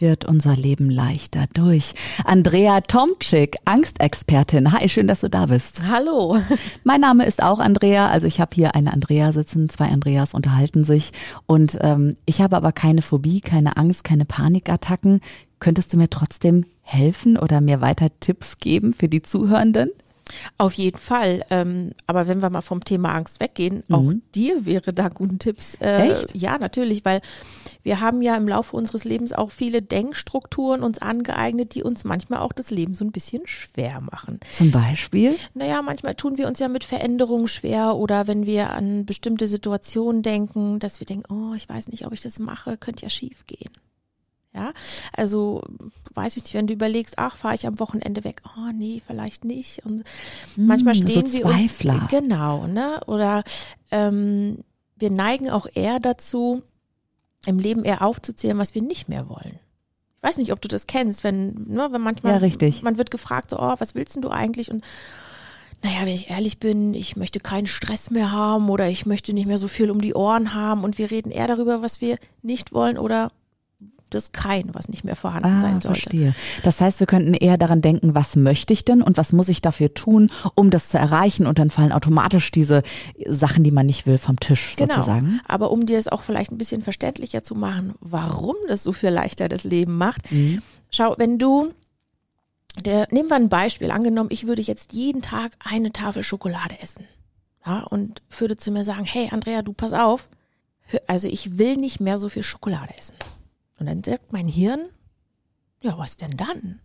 wird unser Leben leichter durch. Andrea Tomczyk, Angstexpertin. Hi, schön, dass du da bist. Hallo. Mein Name ist auch Andrea. Also ich habe hier eine Andrea sitzen, zwei Andreas unterhalten sich. Und ähm, ich habe aber keine Phobie, keine Angst, keine Panikattacken. Könntest du mir trotzdem helfen oder mir weiter Tipps geben für die Zuhörenden? Auf jeden Fall. Ähm, aber wenn wir mal vom Thema Angst weggehen, mhm. auch dir wäre da guten Tipps. Äh, Echt? Ja, natürlich, weil wir haben ja im Laufe unseres Lebens auch viele Denkstrukturen uns angeeignet, die uns manchmal auch das Leben so ein bisschen schwer machen. Zum Beispiel? Naja, manchmal tun wir uns ja mit Veränderungen schwer oder wenn wir an bestimmte Situationen denken, dass wir denken, oh, ich weiß nicht, ob ich das mache, könnte ja schief gehen. Ja, also weiß ich nicht, wenn du überlegst, ach, fahre ich am Wochenende weg, oh nee, vielleicht nicht. Und mm, manchmal stehen so wir uns genau, ne? Oder ähm, wir neigen auch eher dazu, im Leben eher aufzuzählen, was wir nicht mehr wollen. Ich weiß nicht, ob du das kennst, wenn, ne, wenn manchmal ja, richtig. man wird gefragt, so, oh, was willst denn du eigentlich? Und naja, wenn ich ehrlich bin, ich möchte keinen Stress mehr haben oder ich möchte nicht mehr so viel um die Ohren haben und wir reden eher darüber, was wir nicht wollen oder das Kein, was nicht mehr vorhanden ah, sein sollte. Verstehe. Das heißt, wir könnten eher daran denken, was möchte ich denn und was muss ich dafür tun, um das zu erreichen und dann fallen automatisch diese Sachen, die man nicht will, vom Tisch genau. sozusagen. Aber um dir das auch vielleicht ein bisschen verständlicher zu machen, warum das so viel leichter das Leben macht, mhm. schau, wenn du der, nehmen wir ein Beispiel. Angenommen, ich würde jetzt jeden Tag eine Tafel Schokolade essen. Ja, und würde zu mir sagen, hey Andrea, du pass auf. Also ich will nicht mehr so viel Schokolade essen. Und dann sagt mein Hirn, ja, was denn dann?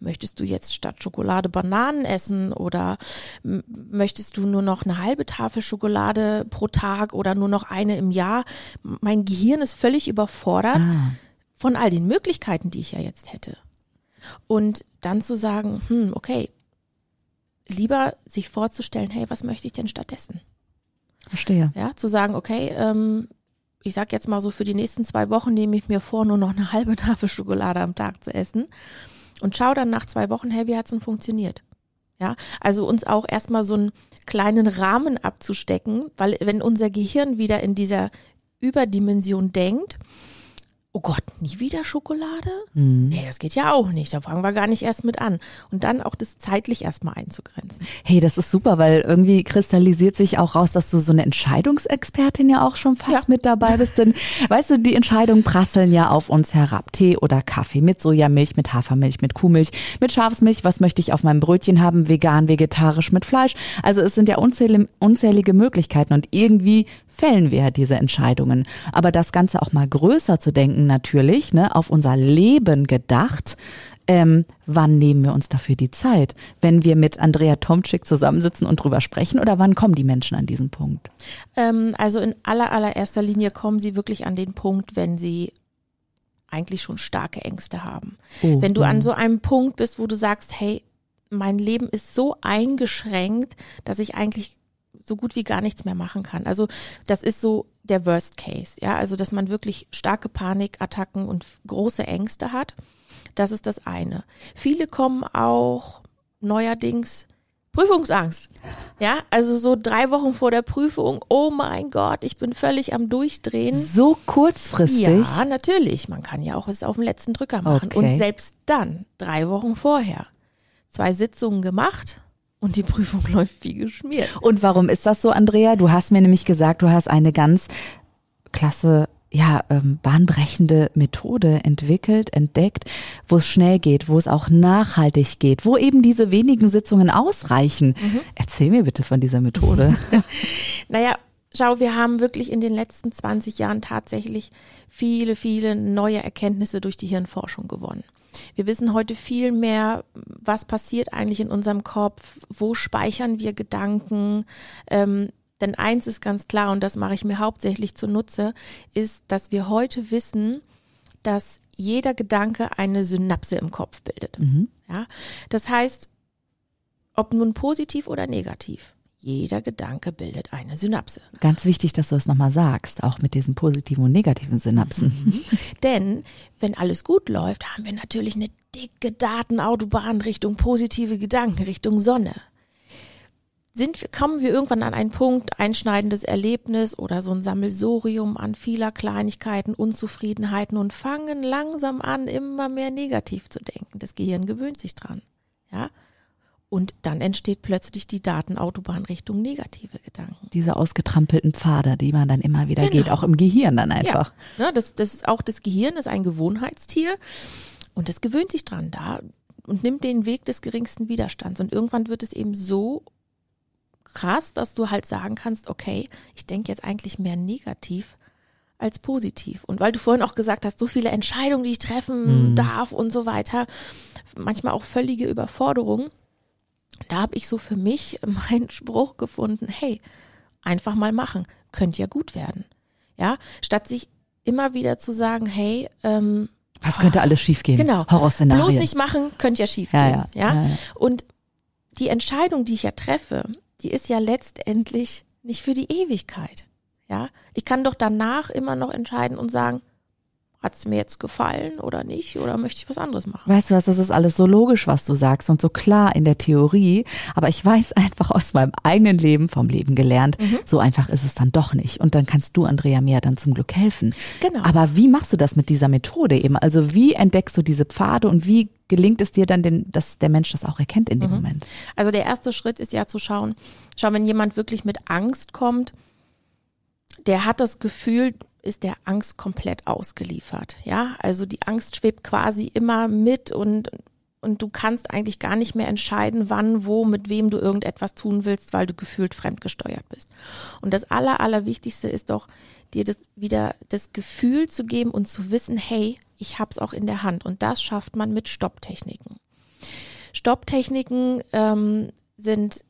Möchtest du jetzt statt Schokolade Bananen essen oder möchtest du nur noch eine halbe Tafel Schokolade pro Tag oder nur noch eine im Jahr? Mein Gehirn ist völlig überfordert ah. von all den Möglichkeiten, die ich ja jetzt hätte. Und dann zu sagen, hm, okay, lieber sich vorzustellen, hey, was möchte ich denn stattdessen? Verstehe. Ja, zu sagen, okay, ähm, ich sag jetzt mal so, für die nächsten zwei Wochen nehme ich mir vor, nur noch eine halbe Tafel Schokolade am Tag zu essen und schau dann nach zwei Wochen, hey, wie hat's denn funktioniert? Ja, also uns auch erstmal so einen kleinen Rahmen abzustecken, weil wenn unser Gehirn wieder in dieser Überdimension denkt, oh Gott, nie wieder Schokolade? Mhm. Nee, das geht ja auch nicht. Da fangen wir gar nicht erst mit an. Und dann auch das zeitlich erstmal einzugrenzen. Hey, das ist super, weil irgendwie kristallisiert sich auch raus, dass du so eine Entscheidungsexpertin ja auch schon fast ja. mit dabei bist. Denn weißt du, die Entscheidungen prasseln ja auf uns herab. Tee oder Kaffee mit Sojamilch, mit Hafermilch, mit Kuhmilch, mit Schafsmilch. Was möchte ich auf meinem Brötchen haben? Vegan, vegetarisch, mit Fleisch. Also es sind ja unzählige, unzählige Möglichkeiten und irgendwie fällen wir ja diese Entscheidungen. Aber das Ganze auch mal größer zu denken, natürlich, ne, auf unser Leben gedacht. Ähm, wann nehmen wir uns dafür die Zeit? Wenn wir mit Andrea Tomczyk zusammensitzen und drüber sprechen oder wann kommen die Menschen an diesen Punkt? Ähm, also in aller, allererster Linie kommen sie wirklich an den Punkt, wenn sie eigentlich schon starke Ängste haben. Oh, wenn du an so einem Punkt bist, wo du sagst, hey, mein Leben ist so eingeschränkt, dass ich eigentlich so gut wie gar nichts mehr machen kann. Also das ist so der Worst Case, ja, also dass man wirklich starke Panikattacken und große Ängste hat. Das ist das eine. Viele kommen auch neuerdings Prüfungsangst. Ja, also so drei Wochen vor der Prüfung, oh mein Gott, ich bin völlig am Durchdrehen. So kurzfristig? Ja, natürlich. Man kann ja auch es auf dem letzten Drücker machen. Okay. Und selbst dann, drei Wochen vorher, zwei Sitzungen gemacht, und die Prüfung läuft wie geschmiert. Und warum ist das so, Andrea? Du hast mir nämlich gesagt, du hast eine ganz klasse ja, ähm, bahnbrechende Methode entwickelt, entdeckt, wo es schnell geht, wo es auch nachhaltig geht, wo eben diese wenigen Sitzungen ausreichen. Mhm. Erzähl mir bitte von dieser Methode. naja, schau, wir haben wirklich in den letzten 20 Jahren tatsächlich viele, viele neue Erkenntnisse durch die Hirnforschung gewonnen. Wir wissen heute viel mehr, was passiert eigentlich in unserem Kopf, wo speichern wir Gedanken. Ähm, denn eins ist ganz klar, und das mache ich mir hauptsächlich zunutze, ist, dass wir heute wissen, dass jeder Gedanke eine Synapse im Kopf bildet. Mhm. Ja, das heißt, ob nun positiv oder negativ. Jeder Gedanke bildet eine Synapse. Ganz wichtig, dass du es nochmal sagst, auch mit diesen positiven und negativen Synapsen. Mhm. Denn wenn alles gut läuft, haben wir natürlich eine dicke Datenautobahn Richtung positive Gedanken, Richtung Sonne. Sind, wir- kommen wir irgendwann an einen Punkt, einschneidendes Erlebnis oder so ein Sammelsurium an vieler Kleinigkeiten, Unzufriedenheiten und fangen langsam an, immer mehr negativ zu denken. Das Gehirn gewöhnt sich dran. Ja? Und dann entsteht plötzlich die Datenautobahn Richtung negative Gedanken. Diese ausgetrampelten Pfade, die man dann immer wieder Genau. geht, auch im Gehirn dann einfach. Ja, ne, das, das ist auch das Gehirn ist ein Gewohnheitstier und das gewöhnt sich dran da und nimmt den Weg des geringsten Widerstands. Und irgendwann wird es eben so krass, dass du halt sagen kannst, okay, ich denke jetzt eigentlich mehr negativ als positiv. Und weil du vorhin auch gesagt hast, so viele Entscheidungen, die ich treffen darf und so weiter, manchmal auch völlige Überforderung, da habe ich so für mich meinen Spruch gefunden, hey, einfach mal machen, könnte ja gut werden. Ja, statt sich immer wieder zu sagen, hey, ähm, Was könnte alles schiefgehen? genau, Horrorszenarien. bloß nicht machen, könnte ja schief Ja, gehen. ja, Ja, ja, ja. Und die Entscheidung, die ich ja treffe, die ist ja letztendlich nicht für die Ewigkeit. Ja, ich kann doch danach immer noch entscheiden und sagen, hat es mir jetzt gefallen oder nicht oder möchte ich was anderes machen? Weißt du was, das ist alles so logisch, was du sagst und so klar in der Theorie, aber ich weiß einfach aus meinem eigenen Leben, vom Leben gelernt, Mhm. so einfach ist es dann doch nicht. Und dann kannst du, Andrea, mir dann zum Glück helfen. Genau. Aber wie machst du das mit dieser Methode eben? Also wie entdeckst du diese Pfade und wie gelingt es dir dann, den, dass der Mensch das auch erkennt in dem Mhm. Moment? Also der erste Schritt ist ja zu schauen, schau, wenn jemand wirklich mit Angst kommt, der hat das Gefühl, ist der Angst komplett ausgeliefert. Ja, also die Angst schwebt quasi immer mit und, und du kannst eigentlich gar nicht mehr entscheiden, wann, wo, mit wem du irgendetwas tun willst, weil du gefühlt fremdgesteuert bist. Und das Aller, Allerwichtigste ist doch, dir das wieder das Gefühl zu geben und zu wissen, hey, ich hab's auch in der Hand. Und das schafft man mit Stopptechniken. Stopptechniken ähm, sind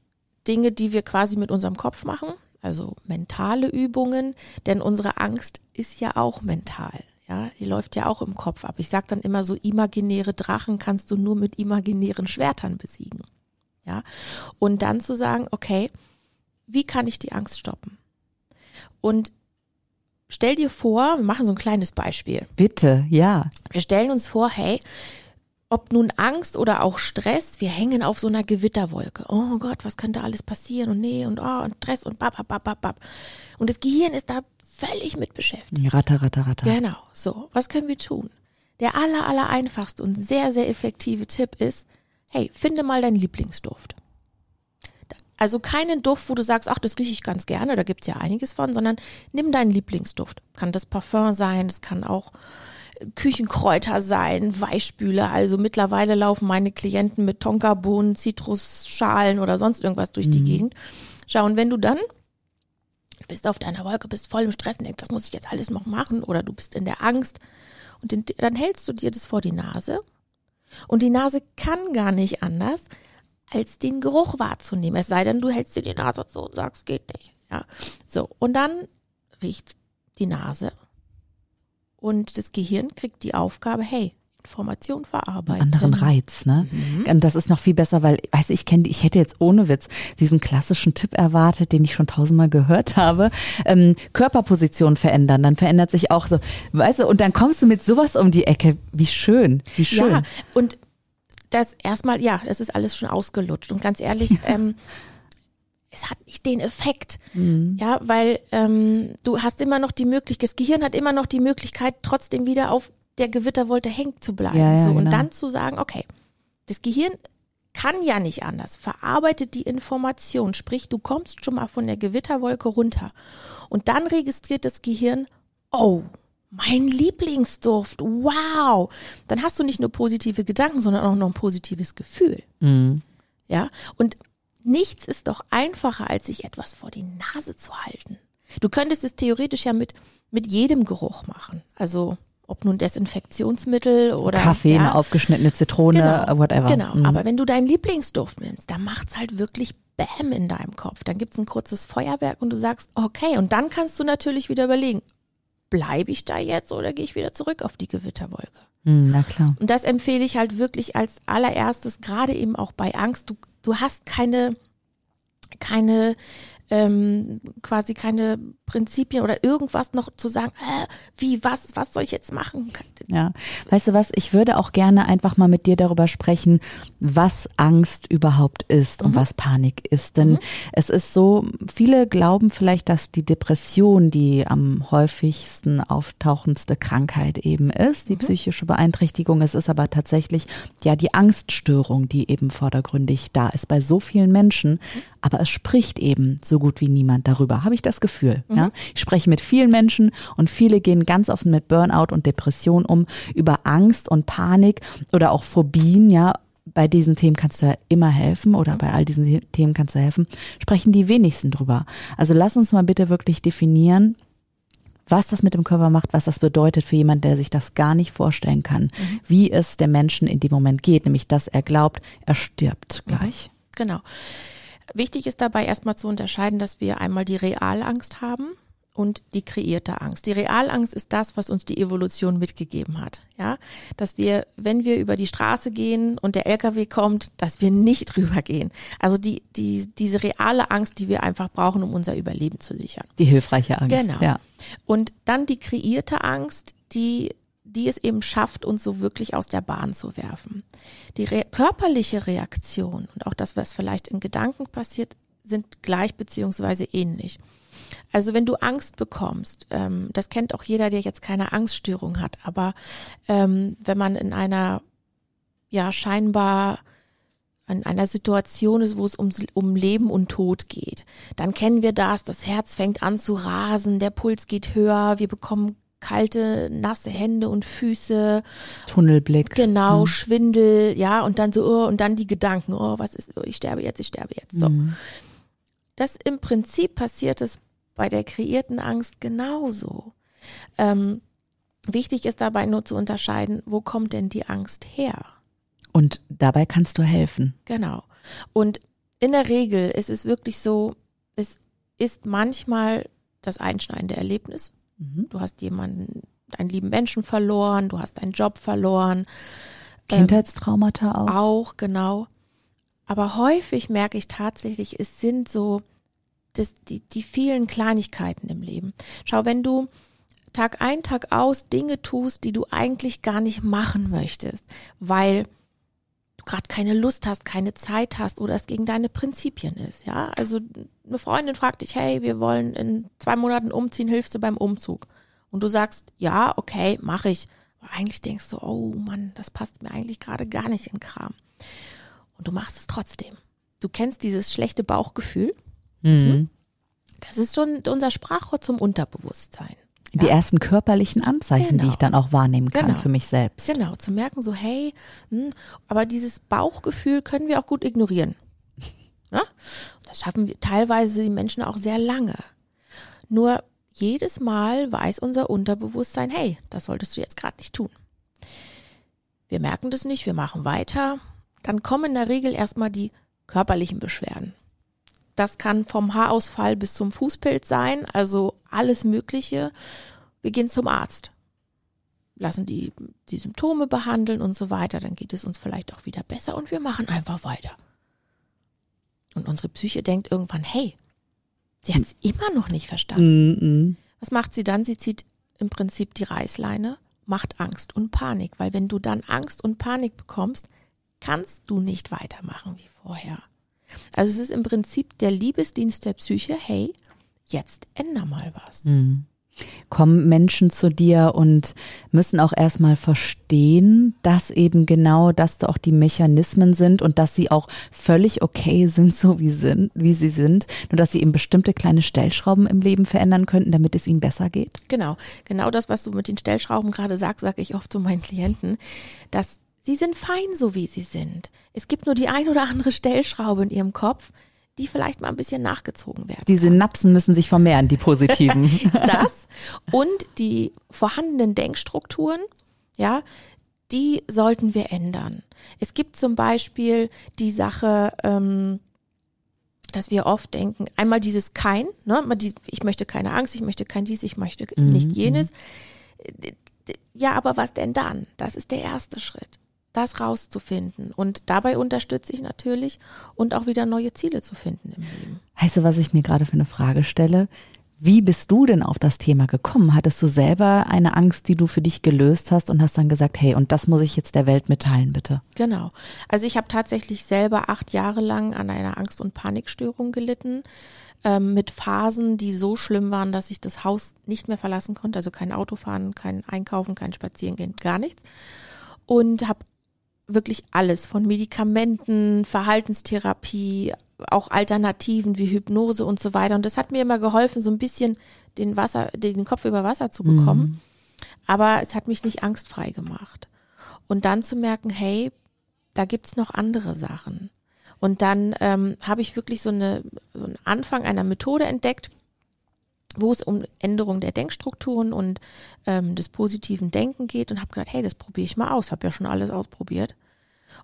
Dinge, die wir quasi mit unserem Kopf machen, also mentale Übungen, denn unsere Angst ist ja auch mental. Ja, die läuft ja auch im Kopf ab. Ich sage dann immer so, imaginäre Drachen kannst du nur mit imaginären Schwertern besiegen. Ja, und dann zu sagen, okay, wie kann ich die Angst stoppen? Und stell dir vor, wir machen so ein kleines Beispiel. Bitte, ja. Wir stellen uns vor, hey, ob nun Angst oder auch Stress, wir hängen auf so einer Gewitterwolke. Oh Gott, was könnte alles passieren und nee und oh und Stress und bab, bab, bab, bab. Und das Gehirn ist da völlig mit beschäftigt. Ratter, ratter, ratter. Genau, so. Was können wir tun? Der aller, aller einfachste und sehr, sehr effektive Tipp ist, hey, finde mal deinen Lieblingsduft. Also keinen Duft, wo du sagst, ach, das rieche ich ganz gerne, da gibt's ja einiges von, sondern nimm deinen Lieblingsduft. Kann das Parfum sein, es kann auch Küchenkräuter sein, Weichspüler. Also mittlerweile laufen meine Klienten mit Tonkabohnen, Zitrusschalen oder sonst irgendwas durch die Gegend. Schau, und wenn du dann bist auf deiner Wolke, bist voll im Stress und denkst, das muss ich jetzt alles noch machen oder du bist in der Angst und den, dann hältst du dir das vor die Nase und die Nase kann gar nicht anders, als den Geruch wahrzunehmen. Es sei denn, du hältst dir die Nase so und sagst, geht nicht. Ja, so und dann riecht die Nase und das Gehirn kriegt die Aufgabe, hey, Information verarbeiten. anderen Reiz, ne? Mhm. Und das ist noch viel besser, weil, weiß ich, kenne, ich hätte jetzt ohne Witz diesen klassischen Tipp erwartet, den ich schon tausendmal gehört habe. Ähm, Körperposition verändern, dann verändert sich auch so, weißt du, und dann kommst du mit sowas um die Ecke. Wie schön, wie schön. Ja, und das erstmal, ja, das ist alles schon ausgelutscht. Und ganz ehrlich, ähm, es hat nicht den Effekt. Ja, weil ähm, du hast immer noch die Möglichkeit, das Gehirn hat immer noch die Möglichkeit, trotzdem wieder auf der Gewitterwolte hängen zu bleiben. Ja, ja, so, und genau. dann zu sagen, okay, das Gehirn kann ja nicht anders, verarbeitet die Information, sprich, du kommst schon mal von der Gewitterwolke runter. Und dann registriert das Gehirn, oh, mein Lieblingsduft, wow. Dann hast du nicht nur positive Gedanken, sondern auch noch ein positives Gefühl. Mhm. Ja, und nichts ist doch einfacher, als sich etwas vor die Nase zu halten. Du könntest es theoretisch ja mit, mit jedem Geruch machen. Also, ob nun Desinfektionsmittel oder Kaffee, ja, eine aufgeschnittene Zitrone, Genau, whatever. Genau, Mhm. aber wenn du deinen Lieblingsduft nimmst, dann macht's halt wirklich Bäm in deinem Kopf. Dann gibt's ein kurzes Feuerwerk und du sagst, okay, und dann kannst du natürlich wieder überlegen, bleibe ich da jetzt oder gehe ich wieder zurück auf die Gewitterwolke? Mhm, na klar. Und das empfehle ich halt wirklich als allererstes, gerade eben auch bei Angst. Du du hast keine, keine ähm, quasi keine Prinzipien oder irgendwas noch zu sagen, äh, wie, was, was soll ich jetzt machen? Ja, weißt du was, ich würde auch gerne einfach mal mit dir darüber sprechen, was Angst überhaupt ist und mhm. was Panik ist. Denn mhm. es ist so, viele glauben vielleicht, dass die Depression die am häufigsten auftauchendste Krankheit eben ist, die mhm. psychische Beeinträchtigung. Es ist aber tatsächlich ja die Angststörung, die eben vordergründig da ist bei so vielen Menschen. Mhm. Aber es spricht eben so gut wie niemand darüber, habe ich das Gefühl. Mhm. Ja? Ich spreche mit vielen Menschen und viele gehen ganz offen mit Burnout und Depression um, über Angst und Panik oder auch Phobien, ja. Bei diesen Themen kannst du ja immer helfen oder mhm. bei all diesen Themen kannst du helfen. Sprechen die wenigsten drüber. Also lass uns mal bitte wirklich definieren, was das mit dem Körper macht, was das bedeutet für jemanden, der sich das gar nicht vorstellen kann, mhm. wie es der Menschen in dem Moment geht, nämlich dass er glaubt, er stirbt gleich. Genau. Wichtig ist dabei erstmal zu unterscheiden, dass wir einmal die Realangst haben und die kreierte Angst. Die Realangst ist das, was uns die Evolution mitgegeben hat. Ja, dass wir, wenn wir über die Straße gehen und der LKW kommt, dass wir nicht drüber gehen. Also die, die, diese reale Angst, die wir einfach brauchen, um unser Überleben zu sichern. Die hilfreiche Angst. Genau. Ja. Und dann die kreierte Angst, die die es eben schafft, uns so wirklich aus der Bahn zu werfen. Die re körperliche Reaktion und auch das, was vielleicht in Gedanken passiert, sind gleich beziehungsweise ähnlich. Also wenn du Angst bekommst, ähm, das kennt auch jeder, der jetzt keine Angststörung hat, aber ähm, wenn man in einer ja scheinbar in einer Situation ist, wo es um, um Leben und Tod geht, dann kennen wir das, das Herz fängt an zu rasen, der Puls geht höher, wir bekommen kalte, nasse Hände und Füße. Tunnelblick. Genau, mhm. Schwindel, ja, und dann so, oh, und dann die Gedanken, oh, was ist, oh, ich sterbe jetzt, ich sterbe jetzt. So. Mhm. Das im Prinzip passiert es bei der kreierten Angst genauso. Ähm, wichtig ist dabei nur zu unterscheiden, wo kommt denn die Angst her? Und dabei kannst du helfen. Genau. Und in der Regel ist es wirklich so, es ist manchmal das einschneidende Erlebnis. Mhm. Du hast jemanden, einen lieben Menschen verloren, du hast deinen Job verloren. Ähm, Kindheitstraumata auch. Auch, genau. Aber häufig merke ich tatsächlich, es sind so das, die, die vielen Kleinigkeiten im Leben. Schau, wenn du Tag ein, Tag aus Dinge tust, die du eigentlich gar nicht machen möchtest, weil gerade keine Lust hast, keine Zeit hast oder es gegen deine Prinzipien ist. Ja, also eine Freundin fragt dich, hey, wir wollen in zwei Monaten umziehen, hilfst du beim Umzug? Und du sagst, ja, okay, mache ich. Aber eigentlich denkst du, oh Mann, das passt mir eigentlich gerade gar nicht in Kram. Und du machst es trotzdem. Du kennst dieses schlechte Bauchgefühl. Mhm. Das ist schon unser Sprachrohr zum Unterbewusstsein. Die ersten körperlichen Anzeichen, genau. die ich dann auch wahrnehmen kann genau. für mich selbst. Genau, zu merken so, hey, hm, aber dieses Bauchgefühl können wir auch gut ignorieren. Ja? Das schaffen wir teilweise die Menschen auch sehr lange. Nur jedes Mal weiß unser Unterbewusstsein, hey, das solltest du jetzt gerade nicht tun. Wir merken das nicht, wir machen weiter. Dann kommen in der Regel erstmal die körperlichen Beschwerden. Das kann vom Haarausfall bis zum Fußpilz sein, also alles Mögliche. Wir gehen zum Arzt, lassen die, die Symptome behandeln und so weiter. Dann geht es uns vielleicht auch wieder besser und wir machen einfach weiter. Und unsere Psyche denkt irgendwann, hey, sie hat es immer noch nicht verstanden. Mm -mm. Was macht sie dann? Sie zieht im Prinzip die Reißleine, macht Angst und Panik, weil wenn du dann Angst und Panik bekommst, kannst du nicht weitermachen wie vorher. Also es ist im Prinzip der Liebesdienst der Psyche, hey, jetzt änder mal was. Mm kommen Menschen zu dir und müssen auch erstmal verstehen, dass eben genau das auch die Mechanismen sind und dass sie auch völlig okay sind, so wie, sind, wie sie sind, nur dass sie eben bestimmte kleine Stellschrauben im Leben verändern könnten, damit es ihnen besser geht. Genau, genau das, was du mit den Stellschrauben gerade sagst, sage ich oft zu meinen Klienten, dass sie sind fein, so wie sie sind. Es gibt nur die ein oder andere Stellschraube in ihrem Kopf, die vielleicht mal ein bisschen nachgezogen werden. Die Synapsen müssen sich vermehren, die positiven. das und die vorhandenen Denkstrukturen, ja, die sollten wir ändern. Es gibt zum Beispiel die Sache, ähm, dass wir oft denken, einmal dieses kein, ne, ich möchte keine Angst, ich möchte kein dies, ich möchte mhm. nicht jenes. Ja, aber was denn dann? Das ist der erste Schritt. Das rauszufinden. Und dabei unterstütze ich natürlich und auch wieder neue Ziele zu finden im Leben. Weißt du, was ich mir gerade für eine Frage stelle? Wie bist du denn auf das Thema gekommen? Hattest du selber eine Angst, die du für dich gelöst hast und hast dann gesagt, hey, und das muss ich jetzt der Welt mitteilen, bitte? Genau. Also ich habe tatsächlich selber acht Jahre lang an einer Angst- und Panikstörung gelitten, ähm, mit Phasen, die so schlimm waren, dass ich das Haus nicht mehr verlassen konnte. Also kein Auto fahren, kein Einkaufen, kein Spazierengehen, gar nichts. Und habe wirklich alles von Medikamenten, Verhaltenstherapie, auch Alternativen wie Hypnose und so weiter. Und das hat mir immer geholfen, so ein bisschen den Wasser, den Kopf über Wasser zu bekommen. Mhm. Aber es hat mich nicht angstfrei gemacht. Und dann zu merken, hey, da gibt's noch andere Sachen. Und dann ähm, habe ich wirklich so, eine, so einen Anfang einer Methode entdeckt, wo es um Änderung der Denkstrukturen und ähm, des positiven Denken geht und habe gedacht, hey, das probiere ich mal aus, habe ja schon alles ausprobiert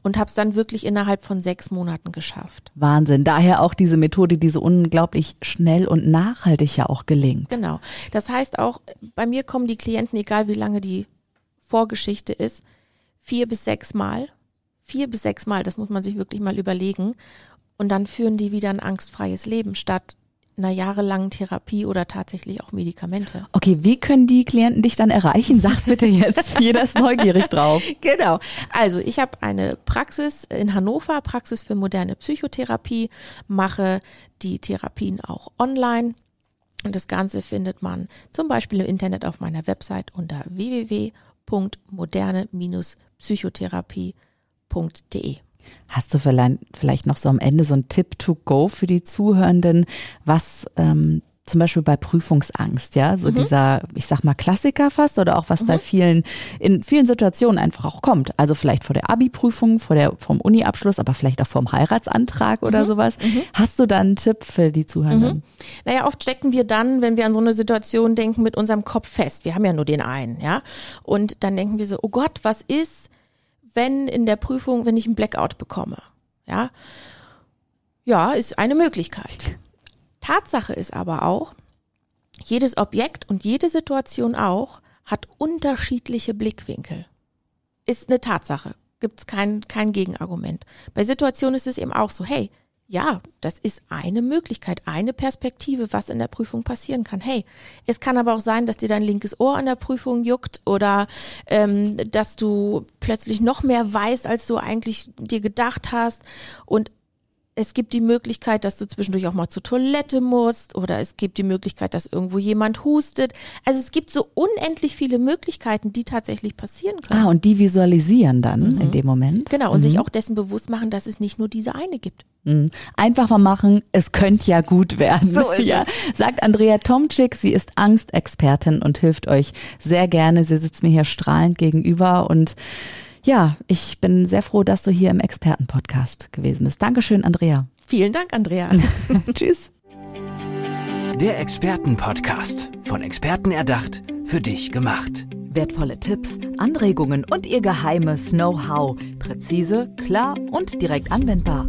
und habe es dann wirklich innerhalb von sechs Monaten geschafft. Wahnsinn. Daher auch diese Methode, die so unglaublich schnell und nachhaltig ja auch gelingt. Genau. Das heißt auch, bei mir kommen die Klienten, egal wie lange die Vorgeschichte ist, vier bis sechs Mal. Vier bis sechs Mal, das muss man sich wirklich mal überlegen. Und dann führen die wieder ein angstfreies Leben statt einer jahrelangen Therapie oder tatsächlich auch Medikamente. Okay, wie können die Klienten dich dann erreichen? Sag's bitte jetzt. Jeder ist neugierig drauf. Genau. Also ich habe eine Praxis in Hannover, Praxis für moderne Psychotherapie, mache die Therapien auch online. Und das Ganze findet man zum Beispiel im Internet auf meiner Website unter www.moderne-psychotherapie.de. Hast du vielleicht noch so am Ende so ein Tipp to go für die Zuhörenden, was ähm, zum Beispiel bei Prüfungsangst, ja, so mhm. dieser, ich sag mal, Klassiker fast oder auch was mhm. bei vielen, in vielen Situationen einfach auch kommt. Also vielleicht vor der Abi-Prüfung, vor der, vom Uni-Abschluss, aber vielleicht auch vom Heiratsantrag oder mhm. sowas. Mhm. Hast du da einen Tipp für die Zuhörenden? Mhm. Naja, oft stecken wir dann, wenn wir an so eine Situation denken, mit unserem Kopf fest. Wir haben ja nur den einen, ja. Und dann denken wir so, oh Gott, was ist, wenn in der Prüfung, wenn ich einen Blackout bekomme. Ja, ja, ist eine Möglichkeit. Tatsache ist aber auch, jedes Objekt und jede Situation auch hat unterschiedliche Blickwinkel. Ist eine Tatsache. Gibt es kein, kein Gegenargument. Bei Situationen ist es eben auch so, hey, ja, das ist eine Möglichkeit, eine Perspektive, was in der Prüfung passieren kann. Hey, es kann aber auch sein, dass dir dein linkes Ohr an der Prüfung juckt oder ähm, dass du plötzlich noch mehr weißt, als du eigentlich dir gedacht hast. Und es gibt die Möglichkeit, dass du zwischendurch auch mal zur Toilette musst oder es gibt die Möglichkeit, dass irgendwo jemand hustet. Also es gibt so unendlich viele Möglichkeiten, die tatsächlich passieren können. Ah, und die visualisieren dann mhm. in dem Moment. Genau, und mhm. sich auch dessen bewusst machen, dass es nicht nur diese eine gibt. Mhm. Einfach mal machen, es könnte ja gut werden. So ist ja. es. Sagt Andrea Tomczyk, sie ist Angstexpertin und hilft euch sehr gerne. Sie sitzt mir hier strahlend gegenüber und ja, ich bin sehr froh, dass du hier im Expertenpodcast gewesen bist. Dankeschön, Andrea. Vielen Dank, Andrea. Tschüss. Der Expertenpodcast. Von Experten erdacht, für dich gemacht. Wertvolle Tipps, Anregungen und ihr geheimes Know-how. Präzise, klar und direkt anwendbar.